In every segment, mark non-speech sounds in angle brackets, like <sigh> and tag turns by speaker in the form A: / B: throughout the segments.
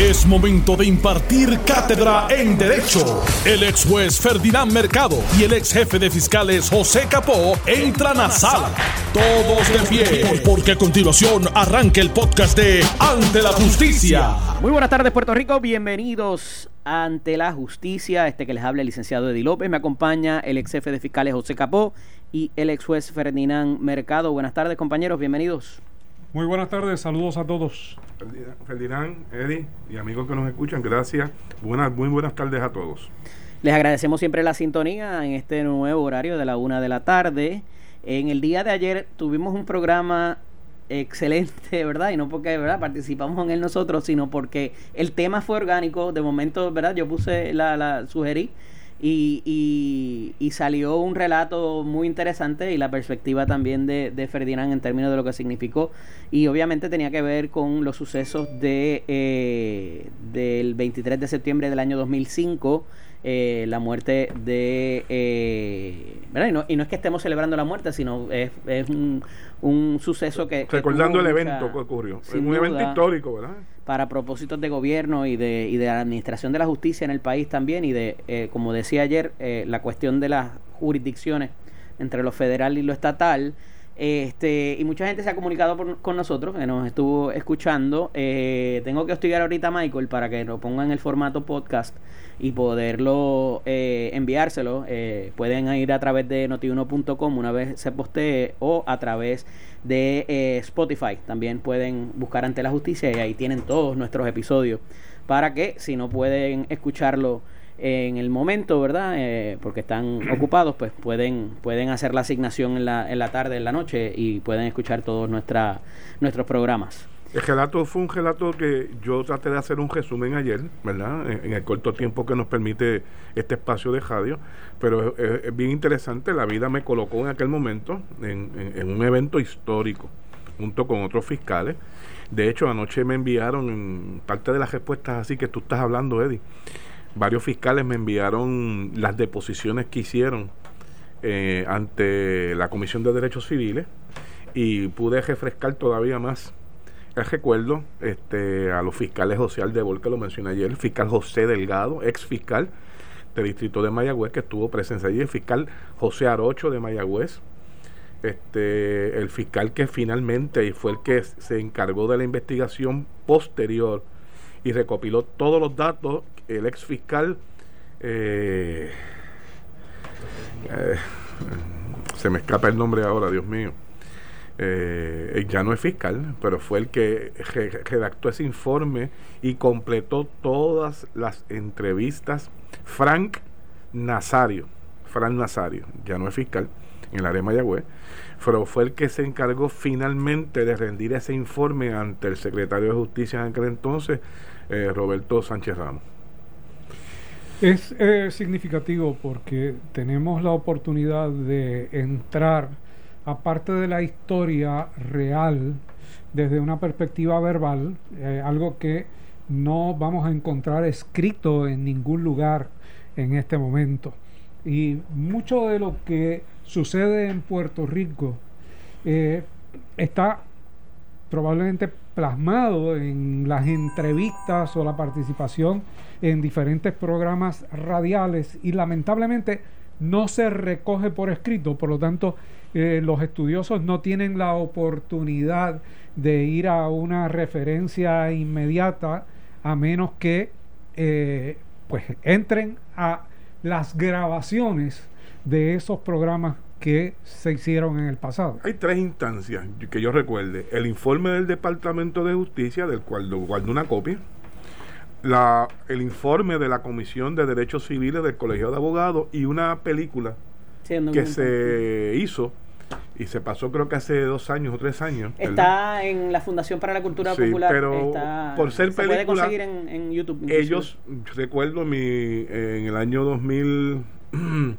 A: Es momento de impartir cátedra en Derecho. El ex juez Ferdinand Mercado y el ex jefe de fiscales José Capó entran a sala. Todos de pie, porque a continuación arranca el podcast de Ante la Justicia.
B: Muy buenas tardes, Puerto Rico. Bienvenidos ante la justicia. Este que les habla el licenciado Eddie López. Me acompaña el ex jefe de fiscales José Capó y el ex juez Ferdinand Mercado. Buenas tardes, compañeros. Bienvenidos.
C: Muy buenas tardes, saludos a todos.
D: Ferdinand, Eddie y amigos que nos escuchan, gracias. Buenas, muy buenas tardes a todos.
B: Les agradecemos siempre la sintonía en este nuevo horario de la una de la tarde. En el día de ayer tuvimos un programa excelente, <laughs> ¿verdad? Y no porque, ¿verdad? Participamos en él nosotros, sino porque el tema fue orgánico. De momento, ¿verdad? Yo puse la, la sugerí y, y, salió un relato muy interesante y la perspectiva también de, de, Ferdinand en términos de lo que significó y obviamente tenía que ver con los sucesos de eh, del 23 de septiembre del año 2005 eh, la muerte de... Eh. Y no, y no, es que estemos celebrando la muerte, sino es, es un, un, suceso que...
D: Recordando el evento que ocurrió. Es un evento histórico, ¿verdad?
B: Para propósitos de gobierno y de, y de la administración de la justicia en el país también y de, eh, como decía ayer, eh, la cuestión de las jurisdicciones entre lo federal y lo estatal. Este, y mucha gente se ha comunicado con nosotros, que nos estuvo escuchando. Eh, tengo que hostigar ahorita a Michael para que lo ponga en el formato podcast y poderlo eh, enviárselo. Eh, pueden ir a través de notiuno.com una vez se postee o a través de eh, Spotify. También pueden buscar ante la justicia y ahí tienen todos nuestros episodios para que si no pueden escucharlo en el momento, ¿verdad? Eh, porque están <clears throat> ocupados, pues pueden, pueden hacer la asignación en la, en la tarde, en la noche y pueden escuchar todos nuestra, nuestros programas.
D: El relato fue un relato que yo traté de hacer un resumen ayer, ¿verdad? En, el corto tiempo que nos permite este espacio de radio, pero es, bien interesante, la vida me colocó en aquel momento en, en, un evento histórico, junto con otros fiscales. De hecho, anoche me enviaron parte de las respuestas así que tú estás hablando, Eddie. Varios fiscales me enviaron las deposiciones que hicieron eh, ante la Comisión de Derechos Civiles y pude refrescar todavía más recuerdo este, a los fiscales José Aldebol, que lo mencioné ayer, el fiscal José Delgado, ex fiscal del distrito de Mayagüez, que estuvo presente allí, el fiscal José Arocho de Mayagüez, este, el fiscal que finalmente fue el que se encargó de la investigación posterior y recopiló todos los datos, el ex fiscal eh, eh, se me escapa el nombre ahora, Dios mío eh, ya no es fiscal, pero fue el que redactó ese informe y completó todas las entrevistas. Frank Nazario, Frank Nazario, ya no es fiscal en la área de Mayagüez, pero fue el que se encargó finalmente de rendir ese informe ante el secretario de Justicia en aquel entonces, eh, Roberto Sánchez Ramos.
C: Es eh, significativo porque tenemos la oportunidad de entrar aparte de la historia real, desde una perspectiva verbal, eh, algo que no vamos a encontrar escrito en ningún lugar en este momento. Y mucho de lo que sucede en Puerto Rico eh, está probablemente plasmado en las entrevistas o la participación en diferentes programas radiales y lamentablemente no se recoge por escrito, por lo tanto eh, los estudiosos no tienen la oportunidad de ir a una referencia inmediata a menos que eh, pues entren a las grabaciones de esos programas que se hicieron en el pasado.
D: Hay tres instancias que yo recuerde. El informe del Departamento de Justicia, del cual guardo una copia. La, el informe de la Comisión de Derechos Civiles del Colegio de Abogados y una película que se hizo y se pasó creo que hace dos años o tres años.
B: Está en la Fundación para la Cultura Popular.
D: Pero por ser
B: se puede conseguir en, YouTube.
D: Ellos, recuerdo mi, en el año 2000, <clears throat>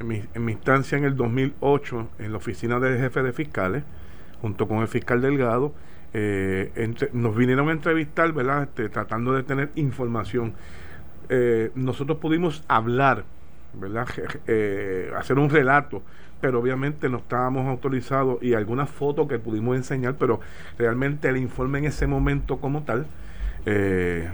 D: en, mi, en mi instancia en el 2008, en la oficina del jefe de fiscales, junto con el fiscal Delgado, eh, nos vinieron a entrevistar, ¿verdad? Este, tratando de tener información. Eh, nosotros pudimos hablar ¿verdad? Eh, hacer un relato, pero obviamente no estábamos autorizados y algunas fotos que pudimos enseñar, pero realmente el informe en ese momento como tal Eh,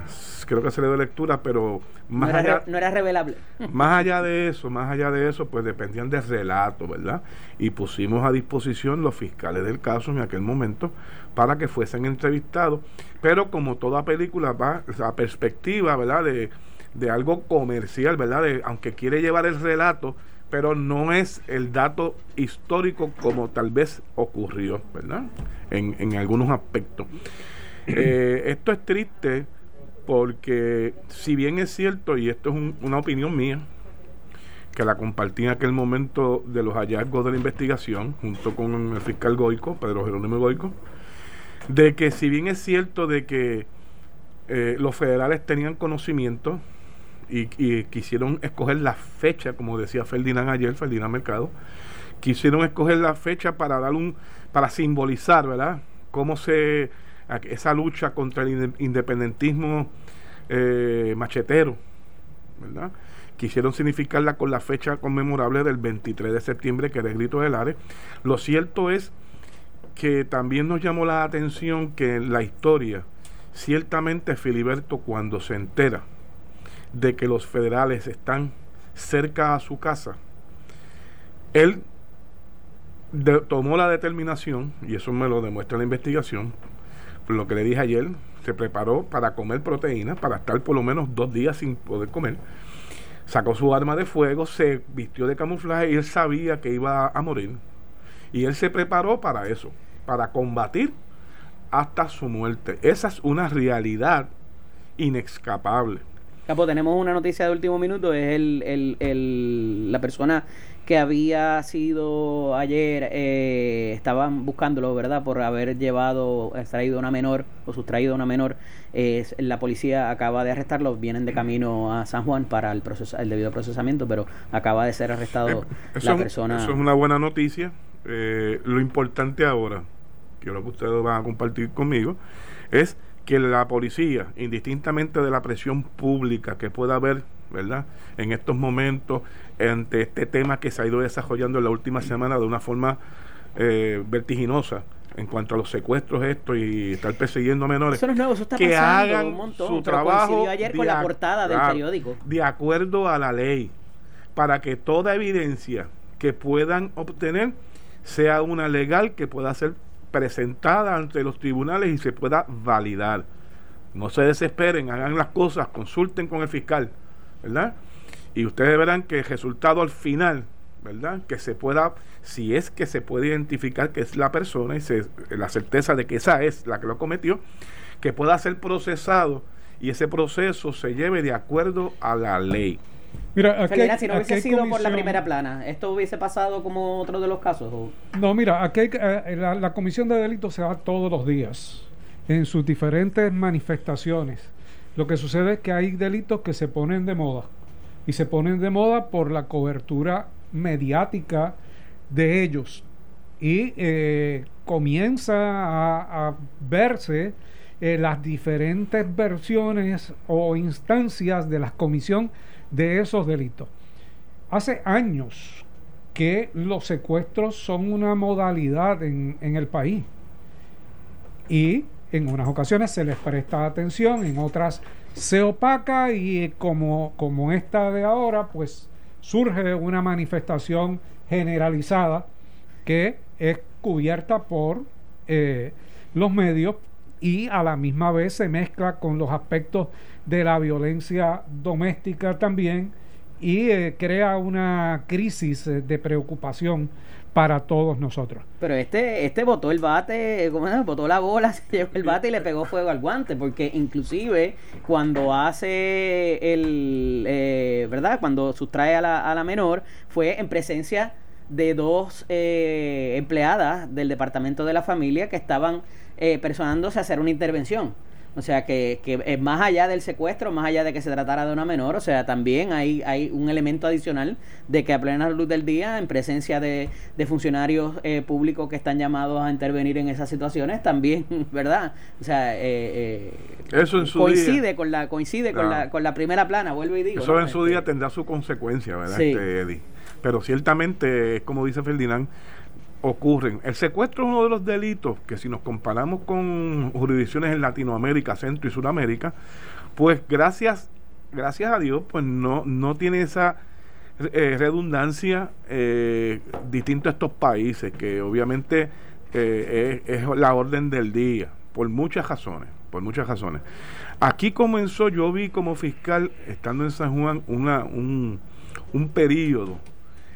D: creo que se le dio lectura, pero
B: más no era, allá, no era revelable.
D: Más allá <laughs> de eso, más allá de eso, pues dependían del relato, ¿verdad? Y pusimos a disposición los fiscales del caso en aquel momento para que fuesen entrevistados, pero como toda película va a perspectiva, ¿verdad? De, de algo comercial, ¿verdad? De, aunque quiere llevar el relato, pero no es el dato histórico como tal vez ocurrió, ¿verdad? En, en algunos aspectos. Eh, esto es triste porque si bien es cierto, y esto es una opinión mía, que la compartí en aquel momento de los hallazgos de la investigación, junto con el fiscal Goico, Pedro Jerónimo Goico, de que si bien es cierto de que eh, los federales tenían conocimiento y, quisieron escoger la fecha, como decía Ferdinand ayer, Ferdinand Mercado, quisieron escoger la fecha para dar un, para simbolizar, ¿verdad? Cómo se esa lucha contra el independentismo eh, machetero, ¿verdad? Quisieron significarla con la fecha conmemorable del 23 de septiembre, que era el grito del Ares. Lo cierto es que también nos llamó la atención que en la historia, ciertamente Filiberto cuando se entera de que los federales están cerca a su casa, él tomó la determinación, y eso me lo demuestra la investigación, lo que le dije ayer, se preparó para comer proteínas, para estar por lo menos dos días sin poder comer. Sacó su arma de fuego, se vistió de camuflaje y él sabía que iba a morir. Y él se preparó para eso, para combatir hasta su muerte. Esa es una realidad inexcapable.
B: Capo, tenemos una noticia de último minuto, es el, el, el, la persona que había sido ayer, eh, estaban buscándolo, ¿verdad? Por haber llevado, extraído una menor o sustraído una menor. Eh, la policía acaba de arrestarlo, vienen de camino a San Juan para el, proceso, el debido procesamiento, pero acaba de ser arrestado eh, la persona.
D: Eso es una buena noticia. lo importante ahora, que lo que ustedes van a compartir conmigo, es que la policía, indistintamente de la presión pública que pueda haber, ¿verdad? En estos momentos, ante este tema que se ha ido desarrollando en la última semana de una forma eh, vertiginosa en cuanto a los secuestros esto y estar persiguiendo a menores
B: eso no es nuevo, eso está
D: que hagan
B: un montón,
D: su trabajo
B: ayer con la portada del periódico
D: de acuerdo a la ley para que toda evidencia que puedan obtener sea una legal que pueda ser presentada ante los tribunales y se pueda validar. No se desesperen, hagan las cosas, consulten con el fiscal, ¿verdad? Y ustedes verán que el resultado al final, ¿verdad? Que se pueda, si es que se puede identificar que es la persona y se, la certeza de que esa es la que lo cometió, que pueda ser procesado y ese proceso se lleve de acuerdo a la ley.
B: Mira, si no hubiese sido por la primera plana, ¿esto hubiese pasado como otro de los casos?
C: No, mira, aquí eh, la, comisión de delitos se da todos los días en sus diferentes manifestaciones. Lo que sucede es que hay delitos que se ponen de moda y se ponen de moda por la cobertura mediática de ellos y eh, comienza a, verse eh, las diferentes versiones o instancias de la comisión de esos delitos. Hace años que los secuestros son una modalidad en, el país y en unas ocasiones se les presta atención, en otras se opaca y como, como esta de ahora, pues surge una manifestación generalizada que es cubierta por eh, los medios y a la misma vez se mezcla con los aspectos de la violencia doméstica también y eh, crea una crisis eh, de preocupación para todos nosotros.
B: Pero este, este botó el bate, ¿cómo es? Botó la bola, <laughs> se llevó el bate y le pegó fuego al guante, porque inclusive cuando hace el, eh, ¿verdad? Cuando sustrae a la, a la menor, fue en presencia de dos empleadas del departamento de la familia que estaban personándose a hacer una intervención. O sea, que, que más allá del secuestro, más allá de que se tratara de una menor, o sea, también hay, hay un elemento adicional de que a plena luz del día, en presencia de, de funcionarios eh, públicos que están llamados a intervenir en esas situaciones, también, <laughs> ¿verdad? O sea, eh,
D: eh, Eso en su
B: coincide con la coincide con, la, con la primera plana, vuelvo y digo.
D: Eso en su este día tendrá su consecuencia, ¿verdad, este, Pero ciertamente, como dice Ferdinand, ocurren. El secuestro es uno de los delitos que si nos comparamos con jurisdicciones en Latinoamérica, Centro y Sudamérica, pues gracias, gracias a Dios, pues no, no tiene esa eh, redundancia eh, distinto a estos países, que obviamente eh, es, es, la orden del día, por muchas razones, por muchas razones. Aquí comenzó, yo vi como fiscal, estando en San Juan, una, un, un periodo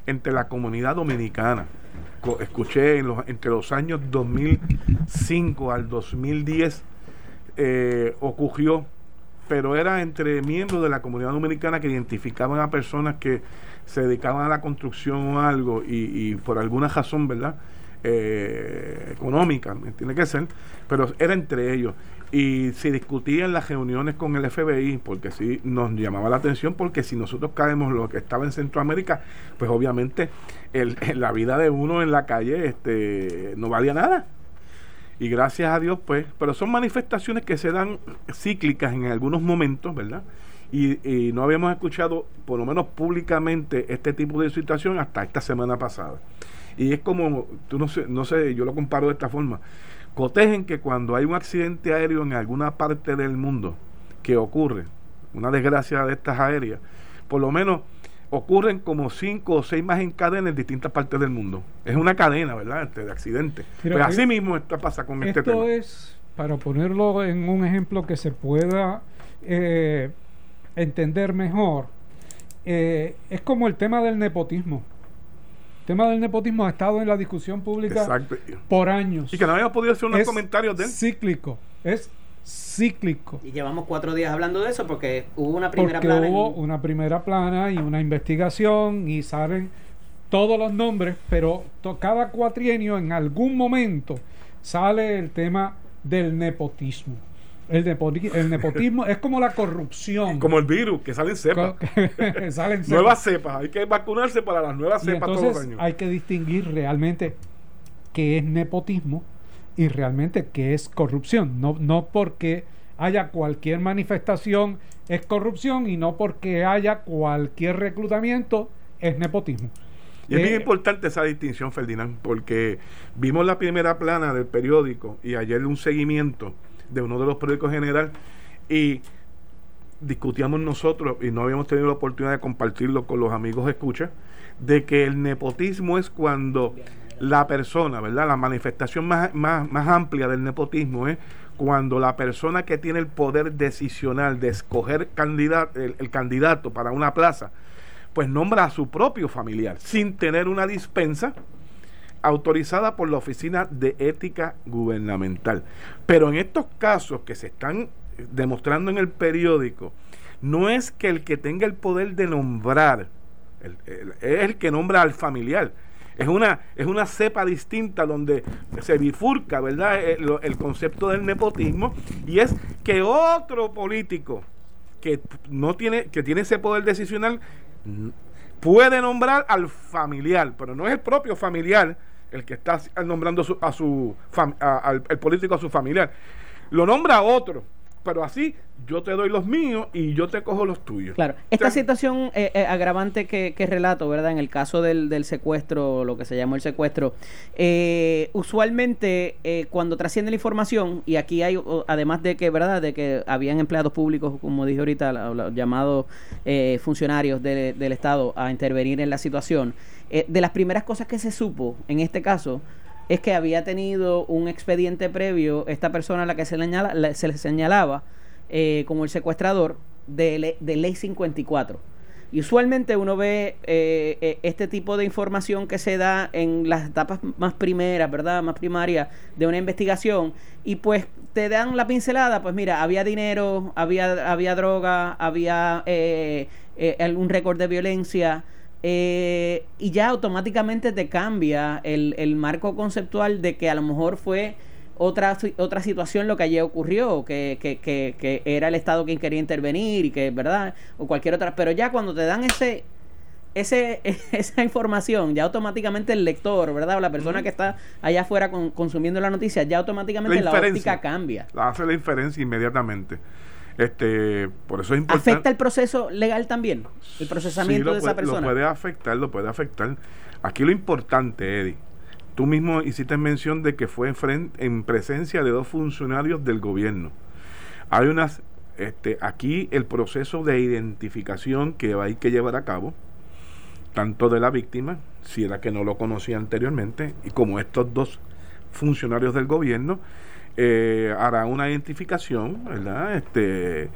D: entre la comunidad dominicana. Escuché en los, entre los años 2005 al 2010 eh, ocurrió, pero era entre miembros de la comunidad dominicana que identificaban a personas que se dedicaban a la construcción o algo y, y por alguna razón, ¿verdad? Eh, económica, tiene que ser, pero era entre ellos y se discutía en las reuniones con el FBI, porque sí nos llamaba la atención, porque si nosotros caemos lo que estaba en Centroamérica, pues obviamente el, <laughs> la vida de uno en la calle este, no valía nada. Y gracias a Dios, pues, pero son manifestaciones que se dan cíclicas en algunos momentos, ¿verdad? Y, y no habíamos escuchado, por lo menos públicamente, este tipo de situación hasta esta semana pasada. Y es como, tú no sé, no sé, yo lo comparo de esta forma cotejen que cuando hay un accidente aéreo en alguna parte del mundo que ocurre, una desgracia de estas aéreas, por lo menos ocurren como cinco o seis más en cadena en distintas partes del mundo. Es una cadena, ¿verdad? Este, de accidentes. Pero pues así mismo esto pasa con este tema.
C: Esto es, para ponerlo en un ejemplo que se pueda eh, entender mejor, eh, es como el tema del nepotismo tema del nepotismo ha estado en la discusión pública por años.
D: Y que no habíamos podido hacer unos comentarios de él.
C: Cíclico, es cíclico.
B: Y llevamos cuatro días hablando de eso porque hubo una primera
C: porque plana. Hubo una primera plana y una investigación y salen todos los nombres, pero cada cuatrienio en algún momento sale el tema del nepotismo. El, nepotismo, es como la corrupción.
D: Como el virus, que salen cepas. <laughs> salen nuevas cepas. Hay que vacunarse para las nuevas cepas
C: todos los años. Hay que distinguir realmente qué es nepotismo y realmente qué es corrupción. No, no porque haya cualquier manifestación es corrupción y no porque haya cualquier reclutamiento es nepotismo.
D: Y es bien eh, importante esa distinción, Ferdinand, porque vimos la primera plana del periódico y ayer un seguimiento de uno de los periódicos general y discutíamos nosotros y no habíamos tenido la oportunidad de compartirlo con los amigos escucha de que el nepotismo es cuando la persona, ¿verdad? La manifestación más, más, más amplia del nepotismo es cuando la persona que tiene el poder decisional de escoger el candidato para una plaza, pues nombra a su propio familiar sin tener una dispensa autorizada por la Oficina de Ética Gubernamental. Pero en estos casos que se están demostrando en el periódico, no es que el que tenga el poder de nombrar, es el que nombra al familiar. Es una, es una cepa distinta donde se bifurca, ¿verdad?, el, eh, el concepto del nepotismo y es que otro político que no tiene, que tiene ese poder decisional puede nombrar al familiar, pero no es el propio familiar el que está nombrando a su, al el político a su familiar. Lo nombra otro, pero así yo te doy los míos y yo te cojo los tuyos.
B: Claro, esta situación eh, eh, agravante que, relato, ¿verdad? En el caso del, del, secuestro, lo que se llamó el secuestro, eh, usualmente cuando trasciende la información, y aquí hay, además de que, ¿verdad? De que habían empleados públicos, como dije ahorita, los llamados funcionarios del Estado a intervenir en la situación, eh, de las primeras cosas que se supo en este caso es que había tenido un expediente previo esta persona a la que se le, se le señalaba eh, como el secuestrador de, de, ley 54. Y usualmente uno ve eh, este tipo de información que se da en las etapas más primeras, ¿verdad? Más primarias de una investigación y pues te dan la pincelada, pues mira, había dinero, había, había droga, había algún récord de violencia, eh, y ya automáticamente te cambia el, el, marco conceptual de que a lo mejor fue otra, otra situación lo que allí ocurrió, que, que, que, que, era el Estado quien quería intervenir y que, ¿verdad? O cualquier otra. Pero ya cuando te dan ese, ese <laughs> esa información, ya automáticamente el lector, ¿verdad? O la persona que está allá afuera consumiendo la noticia, ya automáticamente la, la óptica cambia.
D: Hace la inferencia inmediatamente. Este, por eso es importante.
B: ¿Afecta el proceso legal también? El procesamiento de esa persona.
D: Lo puede afectar, lo puede afectar. Aquí lo importante, Eddie, tú mismo hiciste mención de que fue en, en presencia de dos funcionarios del gobierno. Hay unas, este, aquí el proceso de identificación que hay que llevar a cabo, tanto de la víctima, si era que no lo conocía anteriormente, y como estos dos funcionarios del gobierno, eh, hará una identificación, ¿verdad? Este,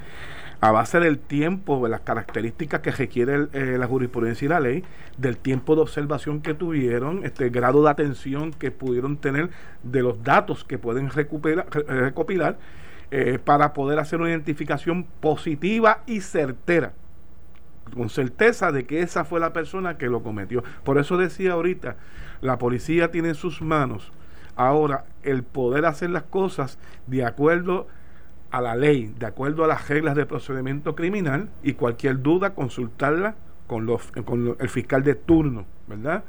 D: a base del tiempo, de las características que requiere eh, la jurisprudencia y la ley, del tiempo de observación que tuvieron, este grado de atención que pudieron tener, de los datos que pueden recuperar, recopilar, eh, para poder hacer una identificación positiva y certera con certeza de que esa fue la persona que lo cometió. Por eso decía ahorita, la policía tiene en sus manos ahora el poder hacer las cosas de acuerdo a la ley, de acuerdo a las reglas de procedimiento criminal y cualquier duda consultarla con, los, con el fiscal de turno, ¿verdad?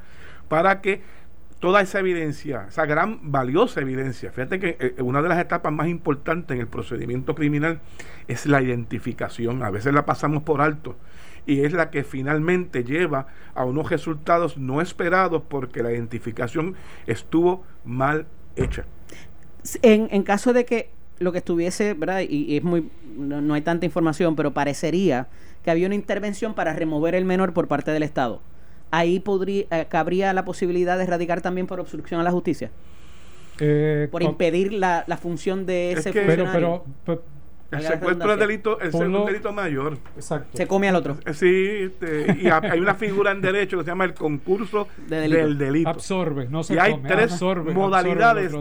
D: Para que toda esa evidencia, esa gran valiosa evidencia, fíjate que eh, una de las etapas más importantes en el procedimiento criminal es la identificación, a veces la pasamos por alto y es la que finalmente lleva a unos resultados no esperados porque la identificación estuvo mal hecha.
B: En, en caso de que lo que estuviese, ¿verdad? Y, es muy, no, hay tanta información, pero parecería que había una intervención para remover el menor por parte del Estado. Ahí podría, eh, cabría la posibilidad de erradicar también por obstrucción a la justicia. Eh, por impedir la, la, función de ese
C: funcionario.
D: pero, el secuestro es delito, el segundo delito mayor.
B: Exacto. Se come al otro.
D: Eh, sí, este, y hay una figura en derecho que se llama el concurso del delito.
C: Absorbe, no se
D: Y hay tres modalidades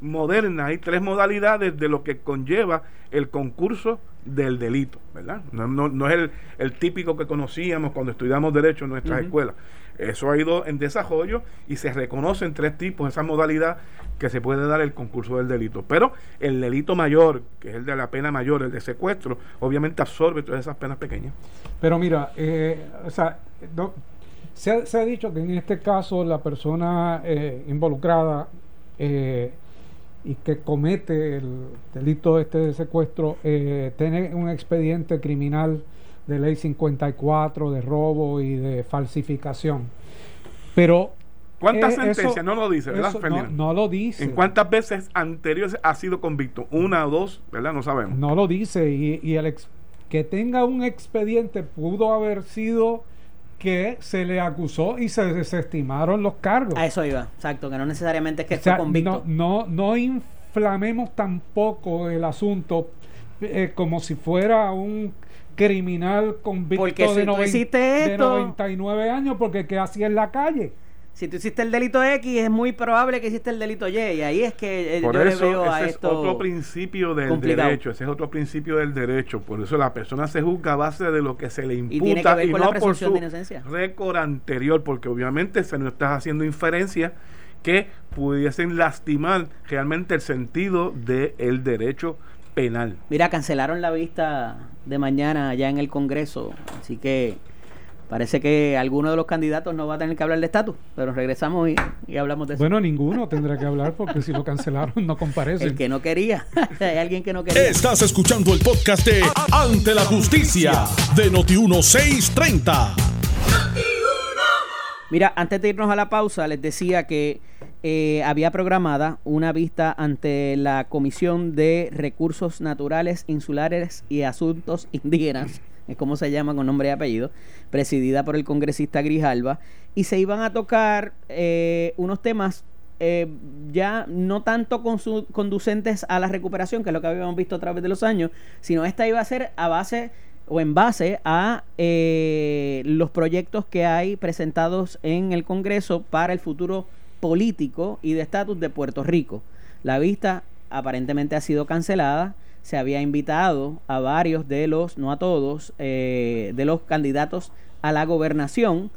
D: modernas, hay tres modalidades de lo que conlleva el concurso del delito, ¿verdad? No, no, no es el, el, típico que conocíamos cuando estudiamos derecho en nuestras escuelas. Eso ha ido en desarrollo y se reconocen tres tipos, esa modalidad que se puede dar el concurso del delito. Pero el delito mayor, que es el de la pena mayor, el de secuestro, obviamente absorbe todas esas penas pequeñas.
C: Pero mira, eh, o sea, se, ha, dicho que en este caso la persona eh, involucrada eh, y que comete el delito este de secuestro tiene un expediente criminal de ley 54 de robo y de falsificación. Pero
D: ¿Cuántas eh, sentencias? no lo dice, ¿verdad,
C: no, lo dice.
D: ¿En cuántas veces anteriores ha sido convicto? ¿Una o dos? ¿Verdad? No sabemos.
C: No lo dice. Y, y el que tenga un expediente pudo haber sido que se le acusó y se desestimaron los cargos.
B: A eso iba, exacto, que no necesariamente es que esté convicto.
C: No, no, no inflamemos tampoco el asunto eh, como si fuera un criminal convicto de, 99 años porque que hacía en la calle.
B: Si tú hiciste el delito X, es muy probable que hiciste el delito Y. Y ahí es que
D: eh, Por eso, ese es otro principio del derecho. Ese es otro principio del derecho. Por eso la persona se juzga a base de lo que se le imputa y, no por su récord anterior. Porque obviamente se nos está haciendo inferencia que pudiesen lastimar realmente el sentido del derecho penal.
B: Mira, cancelaron la vista de mañana allá en el Congreso, así que parece que alguno de los candidatos no va a tener que hablar de estatus, pero regresamos y, hablamos de eso.
C: Bueno, ninguno tendrá que hablar porque si lo cancelaron no comparece.
B: El que no quería, <laughs> hay alguien que no quería.
A: Estás escuchando el podcast de Ante la Justicia de Noti1630.
B: Mira, antes de irnos a la pausa, les decía que eh, había programada una vista ante la Comisión de Recursos Naturales, Insulares y Asuntos Indígenas, es como se llama con nombre y apellido, presidida por el congresista Grijalva, y se iban a tocar eh, unos temas eh, ya no tanto conducentes a la recuperación, que es lo que habíamos visto a través de los años, sino esta iba a ser a base o en base a los proyectos que hay presentados en el Congreso para el futuro político y de estatus de Puerto Rico. La vista aparentemente ha sido cancelada. Se había invitado a varios de los, no a todos, eh, de los candidatos a la gobernación.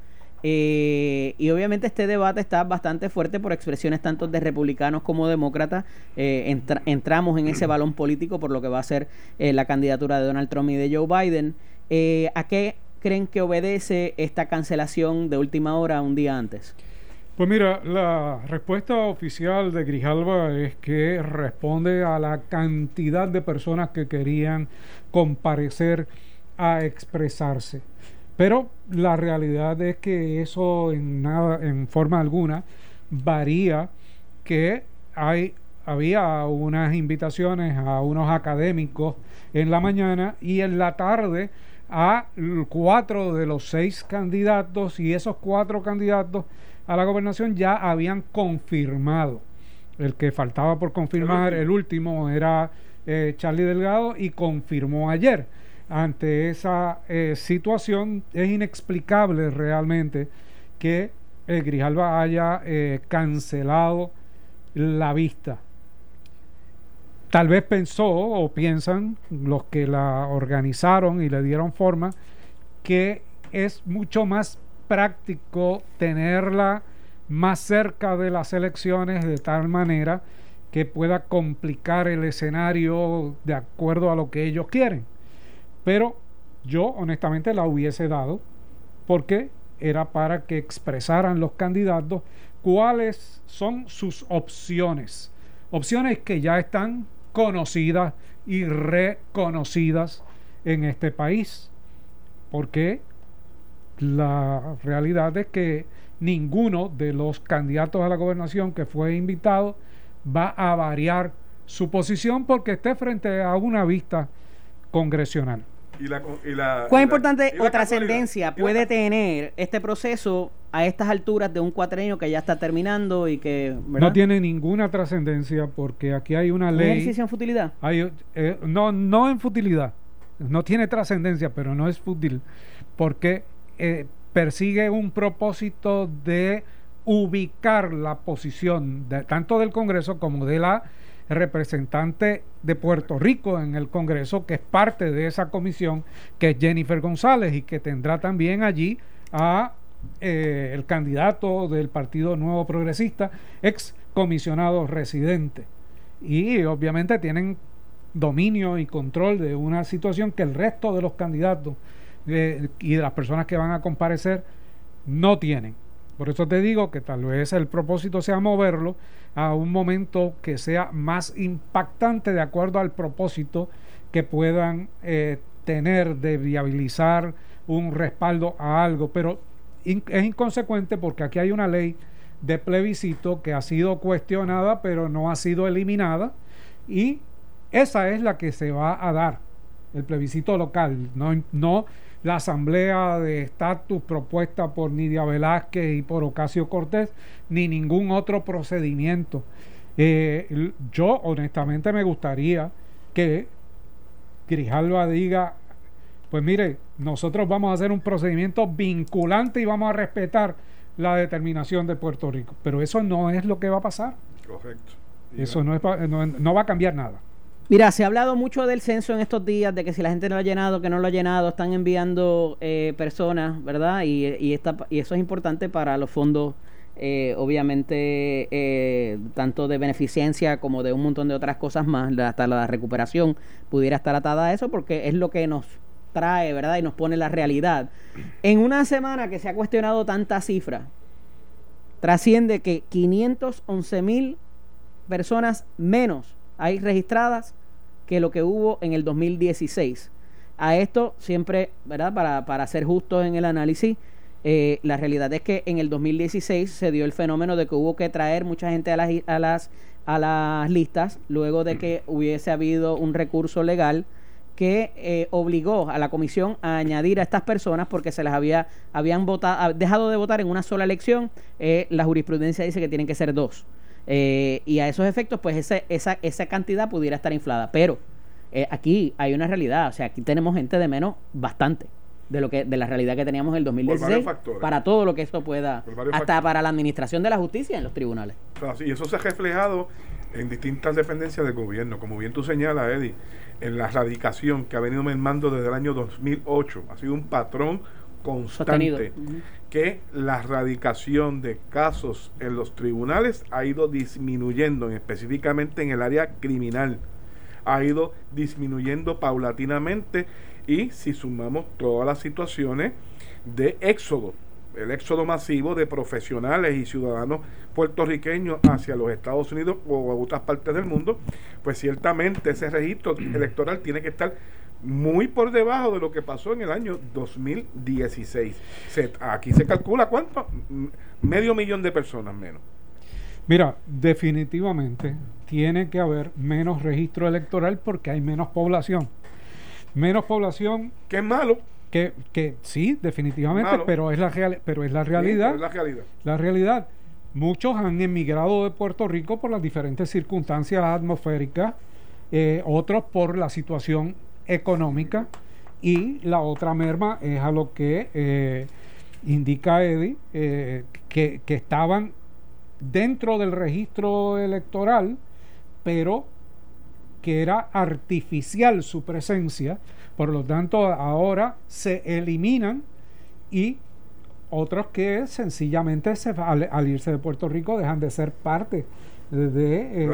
B: Eh, y obviamente este debate está bastante fuerte por expresiones tanto de republicanos como demócratas. Eh, entramos en ese balón político por lo que va a ser la candidatura de Donald Trump y de Joe Biden. ¿A qué creen que obedece esta cancelación de última hora un día antes?
C: Pues mira, la respuesta oficial de Grijalva es que responde a la cantidad de personas que querían comparecer a expresarse. Pero la realidad es que eso en nada, en forma alguna, varía que hay había unas invitaciones a unos académicos en la mañana y en la tarde a cuatro de los seis candidatos y esos cuatro candidatos a la gobernación ya habían confirmado. El que faltaba por confirmar, el último era eh, Charlie Delgado y confirmó ayer. Ante esa eh, situación es inexplicable realmente que el Grijalba haya eh, cancelado la vista Tal vez pensó o piensan los que la organizaron y le dieron forma que es mucho más práctico tenerla más cerca de las elecciones de tal manera que pueda complicar el escenario de acuerdo a lo que ellos quieren. Pero yo honestamente la hubiese dado porque era para que expresaran los candidatos cuáles son sus opciones. Opciones que ya están conocidas y reconocidas en este país. Porque la realidad es que ninguno de los candidatos a la gobernación que fue invitado va a variar su posición porque esté frente a una vista congresional.
B: Y la, ¿Cuán importante o trascendencia puede tener este proceso a estas alturas de un cuatrenio que ya está terminando y que...
C: No tiene ninguna trascendencia porque aquí hay una ley...
B: ejercicio en futilidad?
C: Hay, eh, no, no en futilidad. No tiene trascendencia, pero no es fútil. Porque eh, persigue un propósito de ubicar la posición de, tanto del Congreso como de la representante de Puerto Rico en el Congreso, que es parte de esa comisión, que es Jennifer González y que tendrá también allí a eh, el candidato del Partido Nuevo Progresista, ex comisionado residente. Y obviamente tienen dominio y control de una situación que el resto de los candidatos eh, y de las personas que van a comparecer no tienen. Por eso te digo que tal vez el propósito sea moverlo a un momento que sea más impactante de acuerdo al propósito que puedan eh, tener de viabilizar un respaldo a algo. Pero es inconsecuente porque aquí hay una ley de plebiscito que ha sido cuestionada pero no ha sido eliminada y esa es la que se va a dar, el plebiscito local, no, no la asamblea de estatus propuesta por Nidia Velázquez y por Ocasio Cortés, ni ningún otro procedimiento. Eh, yo honestamente me gustaría que Grijalva diga pues mire, nosotros vamos a hacer un procedimiento vinculante y vamos a respetar la determinación de Puerto Rico. Pero eso no es lo que va a pasar. Correcto. Eso no, es, no, va a cambiar nada.
B: Mira, se ha hablado mucho del censo en estos días, de que si la gente no lo ha llenado, que no lo ha llenado, están enviando eh, personas, ¿verdad? Y, eso es importante para los fondos, eh, obviamente, eh, tanto de beneficencia como de un montón de otras cosas más, hasta la recuperación pudiera estar atada a eso, porque es lo que nos trae, ¿verdad? Y nos pone la realidad. En una semana que se ha cuestionado tanta cifra, trasciende que 511 mil personas menos hay registradas que lo que hubo en el 2016. A esto siempre, ¿verdad? Para, para ser justos en el análisis, eh, la realidad es que en el 2016 se dio el fenómeno de que hubo que traer mucha gente a las, a las, a las listas luego de que hubiese habido un recurso legal que eh, obligó a la comisión a añadir a estas personas porque se las había habían votado, dejado de votar en una sola elección. Eh, la jurisprudencia dice que tienen que ser dos. Eh, y a esos efectos, pues esa, esa, esa cantidad pudiera estar inflada. Pero aquí hay una realidad, o sea, aquí tenemos gente de menos bastante de lo que de la realidad que teníamos en el 2016 para todo lo que eso pueda hasta para la administración de la justicia en los tribunales.
D: y eso se ha reflejado en distintas dependencias del gobierno, como bien tú señalas, Eddie en la radicación que ha venido mermando desde el año 2008. Ha sido un patrón constante que la radicación de casos en los tribunales ha ido disminuyendo, específicamente en el área criminal. Ha ido disminuyendo paulatinamente y si sumamos todas las situaciones de éxodo el éxodo masivo de profesionales y ciudadanos puertorriqueños hacia los Estados Unidos o a otras partes del mundo, pues ciertamente ese registro electoral tiene que estar muy por debajo de lo que pasó en el año 2016. aquí se calcula cuánto, medio millón de personas menos.
C: Mira, definitivamente tiene que haber menos registro electoral porque hay menos población. Menos población.
D: Que es malo.
C: Que, que sí, definitivamente, pero es la real, pero es la realidad.
D: la realidad.
C: La realidad. Muchos han emigrado de Puerto Rico por las diferentes circunstancias atmosféricas, eh, otros por la situación económica y la otra merma es a lo que eh, indica Eddie, eh, que, que estaban dentro del registro electoral, pero que era artificial su presencia, por lo tanto ahora se eliminan y otros que sencillamente se, al, irse de Puerto Rico dejan de ser parte de
D: eh,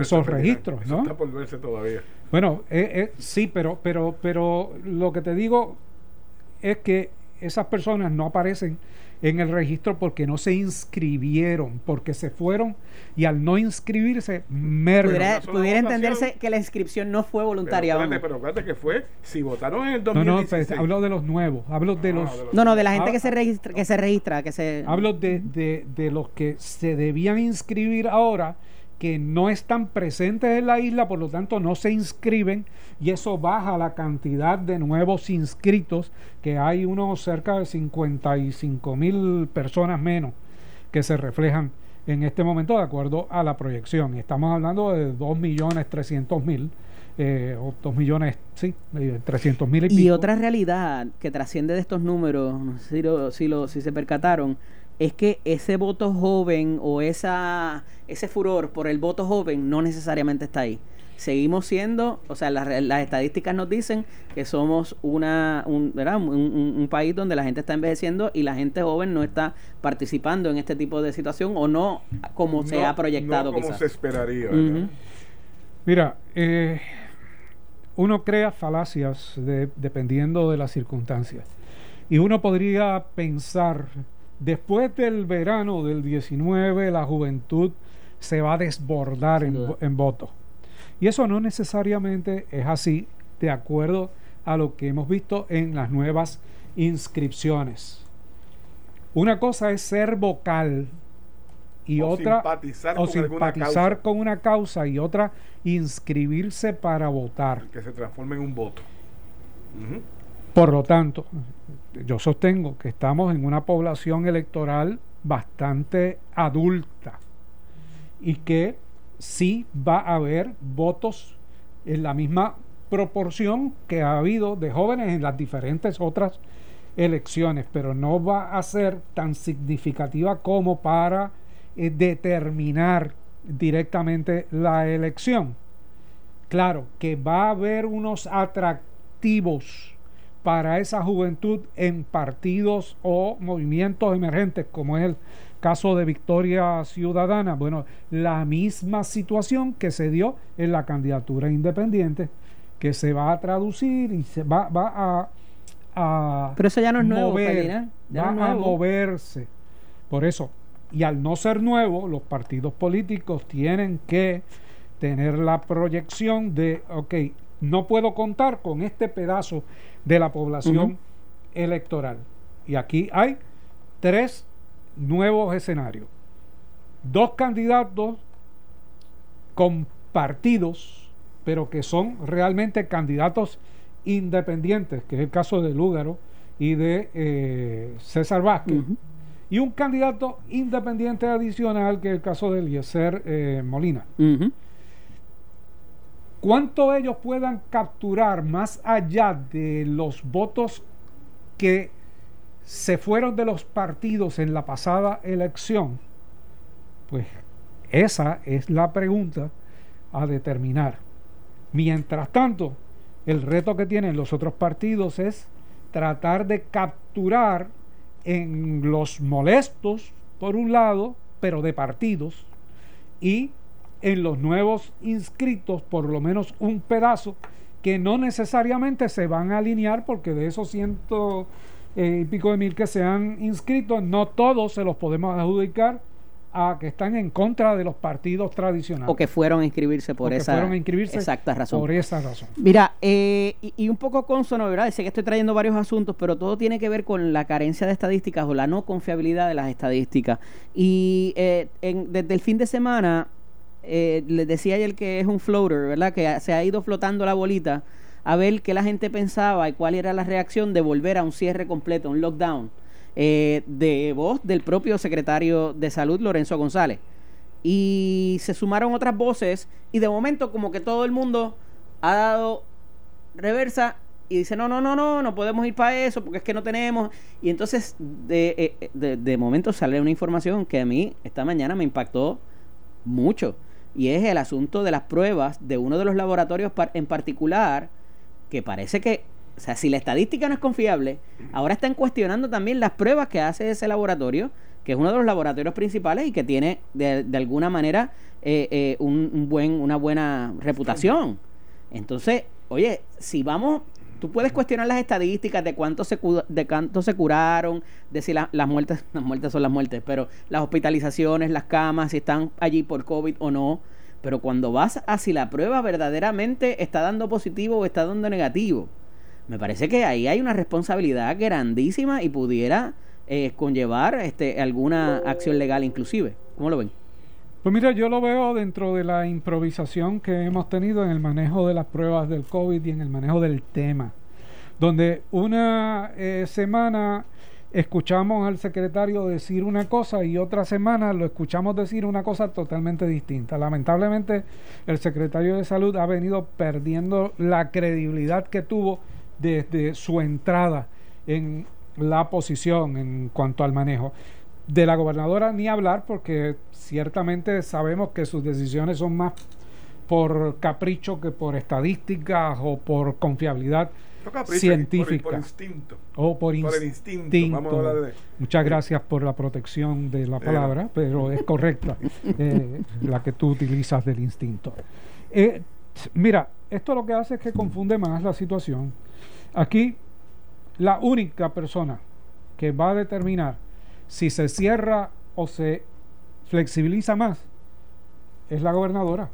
C: esos registros.
D: Eso está por verse todavía.
C: Bueno, eh, eh, sí, pero, pero, pero lo que te digo es que esas personas no aparecen en el registro porque no se inscribieron, porque se fueron y al no inscribirse,
B: Pudiera, pudiera entenderse que la inscripción no fue voluntaria.
D: Pero espérate, pero espérate que fue, si votaron en el 2016.
C: No, no, hablo de los nuevos, hablo de, los,
B: No, no, de la gente que se registra, que se registra, que se...
C: Hablo de, de, de los que se debían inscribir ahora que no están presentes en la isla, por lo tanto no se inscriben y eso baja la cantidad de nuevos inscritos, que hay unos cerca de 55 mil personas menos que se reflejan en este momento de acuerdo a la proyección. Estamos hablando de 2 millones 300 mil. Eh, o 2 millones, sí, 300 mil y,
B: y otra realidad que trasciende de estos números, no sé si, lo, si se percataron, es que ese voto joven o esa, ese furor por el voto joven no necesariamente está ahí. Seguimos siendo, o sea, las, estadísticas nos dicen que somos una, un, Un, país donde la gente está envejeciendo y la gente joven no está participando en este tipo de situación o no como se ha proyectado.
D: No como se esperaría.
C: Mira, eh, uno crea falacias dependiendo de las circunstancias. Y uno podría pensar Después del verano del 19, la juventud se va a desbordar en, votos. Y eso no necesariamente es así, de acuerdo a lo que hemos visto en las nuevas inscripciones. Una cosa es ser vocal y otra
D: simpatizar
C: o simpatizar con una causa y otra inscribirse para votar.
D: Que se transforme en un voto.
C: Por lo tanto, yo sostengo que estamos en una población electoral bastante adulta y que sí va a haber votos en la misma proporción que ha habido de jóvenes en las diferentes otras elecciones, pero no va a ser tan significativa como para eh, determinar directamente la elección. Claro que va a haber unos atractivos para esa juventud en partidos o movimientos emergentes, como es el caso de Victoria Ciudadana. Bueno, la misma situación que se dio en la candidatura independiente, que se va a traducir y se va, va a,
B: Pero eso ya no es nuevo,
C: va a moverse. Por eso, y al no ser nuevo, los partidos políticos tienen que tener la proyección de, ok, no puedo contar con este pedazo de la población electoral. Y aquí hay tres nuevos escenarios. Dos candidatos con partidos, pero que son realmente candidatos independientes, que es el caso de Lúgaro y de eh, César Vázquez. Y un candidato independiente adicional, que es el caso de Eliezer eh, Molina cuánto ellos puedan capturar más allá de los votos que se fueron de los partidos en la pasada elección, pues esa es la pregunta a determinar. Mientras tanto, el reto que tienen los otros partidos es tratar de capturar en los molestos, por un lado, pero de partidos, y en los nuevos inscritos por lo menos un pedazo que no necesariamente se van a alinear porque de esos ciento eh, y pico de mil que se han inscrito, no todos se los podemos adjudicar a que están en contra de los partidos tradicionales.
B: O que fueron a inscribirse por esa
C: fueron a inscribirse
B: exacta razón.
C: Por esa razón.
B: Mira, eh, y, un poco consono, ¿verdad? Sé que estoy trayendo varios asuntos, pero todo tiene que ver con la carencia de estadísticas o la no confiabilidad de las estadísticas. Y eh, desde el fin de semana, eh, les decía ayer que es un floater, ¿verdad? Que se ha ido flotando la bolita a ver qué la gente pensaba y cuál era la reacción de volver a un cierre completo, un lockdown eh, de voz del propio secretario de salud, Lorenzo González. Y se sumaron otras voces y de momento como que todo el mundo ha dado reversa y dice, no, no, no, no, no podemos ir para eso porque es que no tenemos. Y entonces de, eh, de, de momento sale una información que a mí esta mañana me impactó mucho. Y es el asunto de las pruebas de uno de los laboratorios en particular, que parece que o sea, si la estadística no es confiable, ahora están cuestionando también las pruebas que hace ese laboratorio, que es uno de los laboratorios principales y que tiene de, alguna manera eh, eh, un, buen, una buena reputación. Entonces, oye, si vamos, tú puedes cuestionar las estadísticas de cuánto se, de cuánto se curaron, de si las muertes, <laughs> las muertes son las muertes, pero las hospitalizaciones, las camas, si están allí por COVID o no. Pero cuando vas a si la prueba verdaderamente está dando positivo o está dando negativo, me parece que ahí hay una responsabilidad grandísima y pudiera eh, conllevar este, alguna acción legal inclusive. ¿Cómo lo ven?
C: Pues mira, yo lo veo dentro de la improvisación que hemos tenido en el manejo de las pruebas del COVID y en el manejo del tema, donde una eh, semana escuchamos al secretario decir una cosa y otra semana lo escuchamos decir una cosa totalmente distinta. Lamentablemente el secretario de salud ha venido perdiendo la credibilidad que tuvo desde su entrada en la posición en cuanto al manejo. De la gobernadora ni hablar porque ciertamente sabemos que sus decisiones son más por capricho que por estadísticas o por confiabilidad científica. Por,
D: instinto.
C: O por, instinto. Muchas gracias por la protección de la palabra, pero es correcta <laughs> eh, la que tú utilizas del instinto. Eh, mira, esto lo que hace es que confunde más la situación. Aquí, la única persona que va a determinar si se cierra o se flexibiliza más es la gobernadora.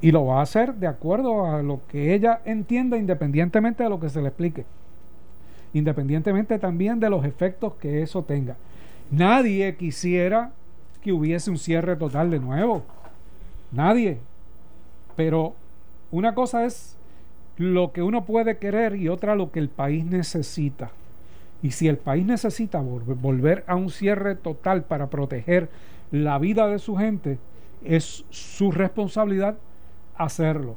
C: Y lo va a hacer de acuerdo a lo que ella entienda, independientemente de lo que se le explique. Independientemente también de los efectos que eso tenga. Nadie quisiera que hubiese un cierre total de nuevo. Nadie. Pero una cosa es lo que uno puede querer y otra lo que el país necesita. Y si el país necesita volver a un cierre total para proteger la vida de su gente, es su responsabilidad hacerlo.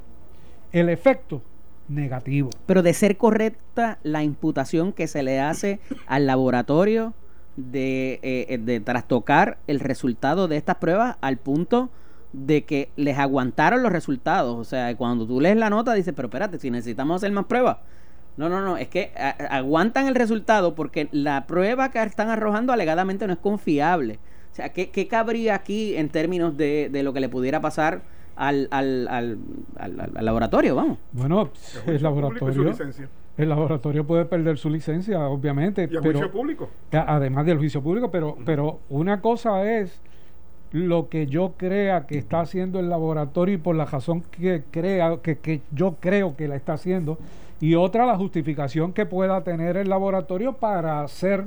C: El efecto negativo.
B: Pero de ser correcta la imputación que se le hace al laboratorio de, eh, trastocar el resultado de estas pruebas al punto de que les aguantaron los resultados. O sea, cuando tú lees la nota, dices, pero espérate, si necesitamos hacer más pruebas. No, no, no, es que aguantan el resultado porque la prueba que están arrojando alegadamente no es confiable. O sea, ¿qué, qué cabría aquí en términos de, de, lo que le pudiera pasar al, al, al, al laboratorio? Vamos.
C: Bueno, el laboratorio. El laboratorio puede perder su licencia, obviamente.
D: Y el juicio público.
C: Además del juicio público, pero, pero una cosa es lo que yo crea que está haciendo el laboratorio y por la razón que crea que, que yo creo que la está haciendo y otra la justificación que pueda tener el laboratorio para hacer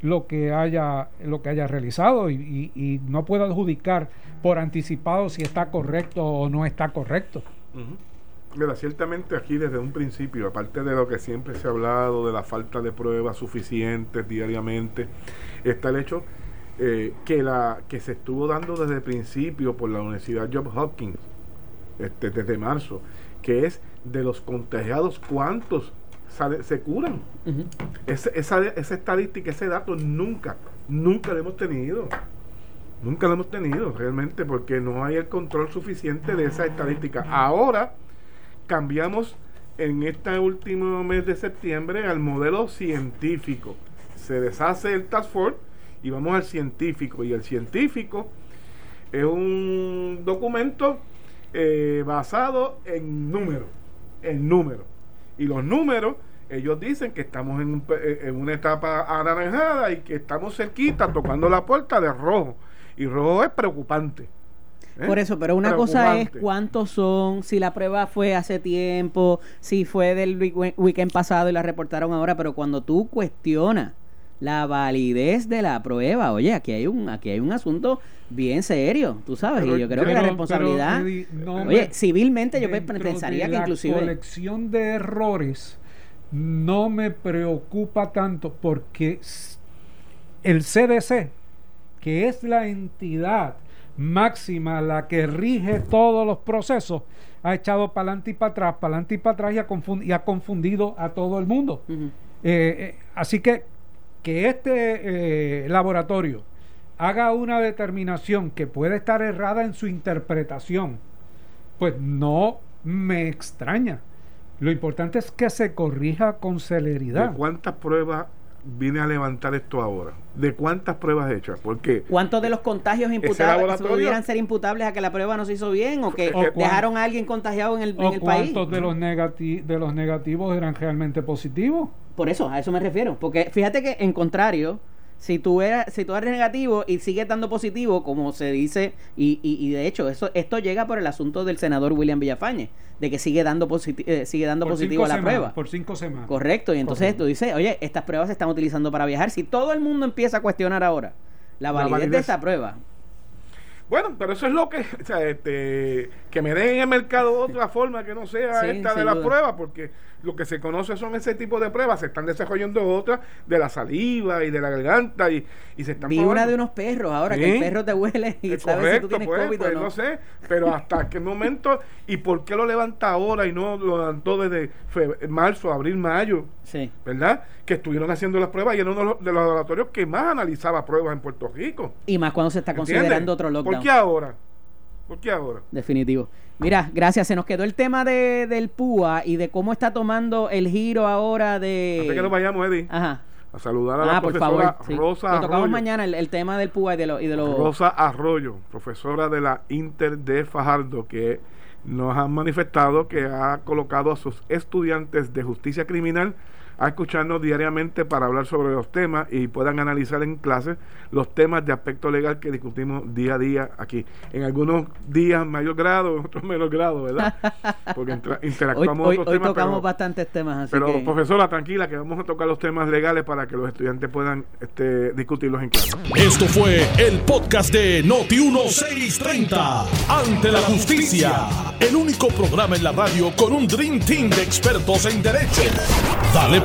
C: lo que haya lo que haya realizado y, no puedo adjudicar por anticipado si está correcto o no está correcto.
D: Mira, ciertamente aquí desde un principio, aparte de lo que siempre se ha hablado de la falta de pruebas suficientes diariamente, está el hecho eh, que, la, que se estuvo dando desde el principio por la Universidad Johns Hopkins, este, desde marzo, que es de los contagiados, ¿cuántos se curan? esa, esa estadística, ese dato nunca, nunca lo hemos tenido. Nunca lo hemos tenido realmente porque no hay el control suficiente de esa estadística. Ahora cambiamos en este último mes de septiembre al modelo científico. Se deshace el Task Force y vamos al científico. Y el científico es un documento eh, basado en números, en números. Y los números ellos dicen que estamos en, en una etapa anaranjada y que estamos cerquita tocando la puerta de rojo. Y rojo es preocupante.
B: ¿Eh? Por eso, pero una cosa es cuántos son, si la prueba fue hace tiempo, si fue del weekend pasado y la reportaron ahora, pero cuando tú cuestionas la validez de la prueba, oye, aquí hay un aquí hay un asunto bien serio, tú sabes, y yo creo que la responsabilidad, oye, civilmente yo pensaría que inclusive
C: la colección de errores no me preocupa tanto porque el CDC, que es la entidad máxima, la que rige todos los procesos, ha echado para adelante y para atrás, para adelante y para atrás y ha, confundido a todo el mundo. Eh, eh, así que que este eh, laboratorio haga una determinación que puede estar errada en su interpretación, pues no me extraña. Lo importante es que se corrija con celeridad.
D: ¿Cuántas pruebas vine a levantar esto ahora. ¿De cuántas pruebas hechas? Porque
B: ¿Cuántos de los contagios imputables pudieran ser imputables a que la prueba no se hizo bien o que dejaron a alguien contagiado en el, en el país?
C: ¿Cuántos de los, de los negativos eran realmente positivos?
B: Por eso, a eso me refiero. Porque fíjate que en contrario, si tú eres, si tú eres negativo y sigues dando positivo, como se dice, y, y, de hecho, eso, esto llega por el asunto del senador William Villafañe, de que sigue dando, eh, sigue dando positivo a la prueba.
C: Por cinco semanas.
B: Correcto, y entonces tú dices, oye, estas pruebas se están utilizando para viajar. Si todo el mundo empieza a cuestionar ahora la validez, de esta prueba,
D: bueno, pero eso es lo que, <laughs> o sea, este, que me den en el mercado otra forma que no sea esta de la prueba, porque lo que se conoce son ese tipo de pruebas, se están desarrollando otras de la saliva y de la garganta y, y se están
B: Vi una de unos perros ahora, que el perro te huele y sabes si tú tienes
D: pues,
B: COVID
D: pues, no. sé, pero hasta qué momento y por qué lo levanta ahora y no lo levantó desde marzo, abril, mayo, sí. ¿verdad? Que estuvieron haciendo las pruebas y era uno de los laboratorios que más analizaba pruebas en Puerto Rico.
B: Y más cuando se está considerando otro lockdown.
D: ¿Por qué ahora? ¿Por qué ahora?
B: Definitivo. Mira, gracias. Se nos quedó el tema de, del PUA y de cómo está tomando el giro ahora de.
D: Antes que nos vayamos, Eddie.
B: Ajá.
D: A saludar a la ah, profesora Rosa
B: Arroyo. tocamos mañana el, tema del PUA y de, lo, y de lo...
D: Rosa Arroyo, profesora de la Inter de Fajardo, que nos ha manifestado que ha colocado a sus estudiantes de justicia criminal a escucharnos diariamente para hablar sobre los temas y puedan analizar en clase los temas de aspecto legal que discutimos día a día aquí. En algunos días mayor grado, en otros menor grado, ¿verdad? <laughs> Porque interactuamos
B: hoy, hoy, tocamos bastantes temas. Así
D: pero profesora, tranquila, que vamos a tocar los temas legales para que los estudiantes puedan este, discutirlos en clase.
A: Esto fue el podcast de Noti 1630. Ante la justicia. El único programa en la radio con un Dream Team de expertos en derecho. Dale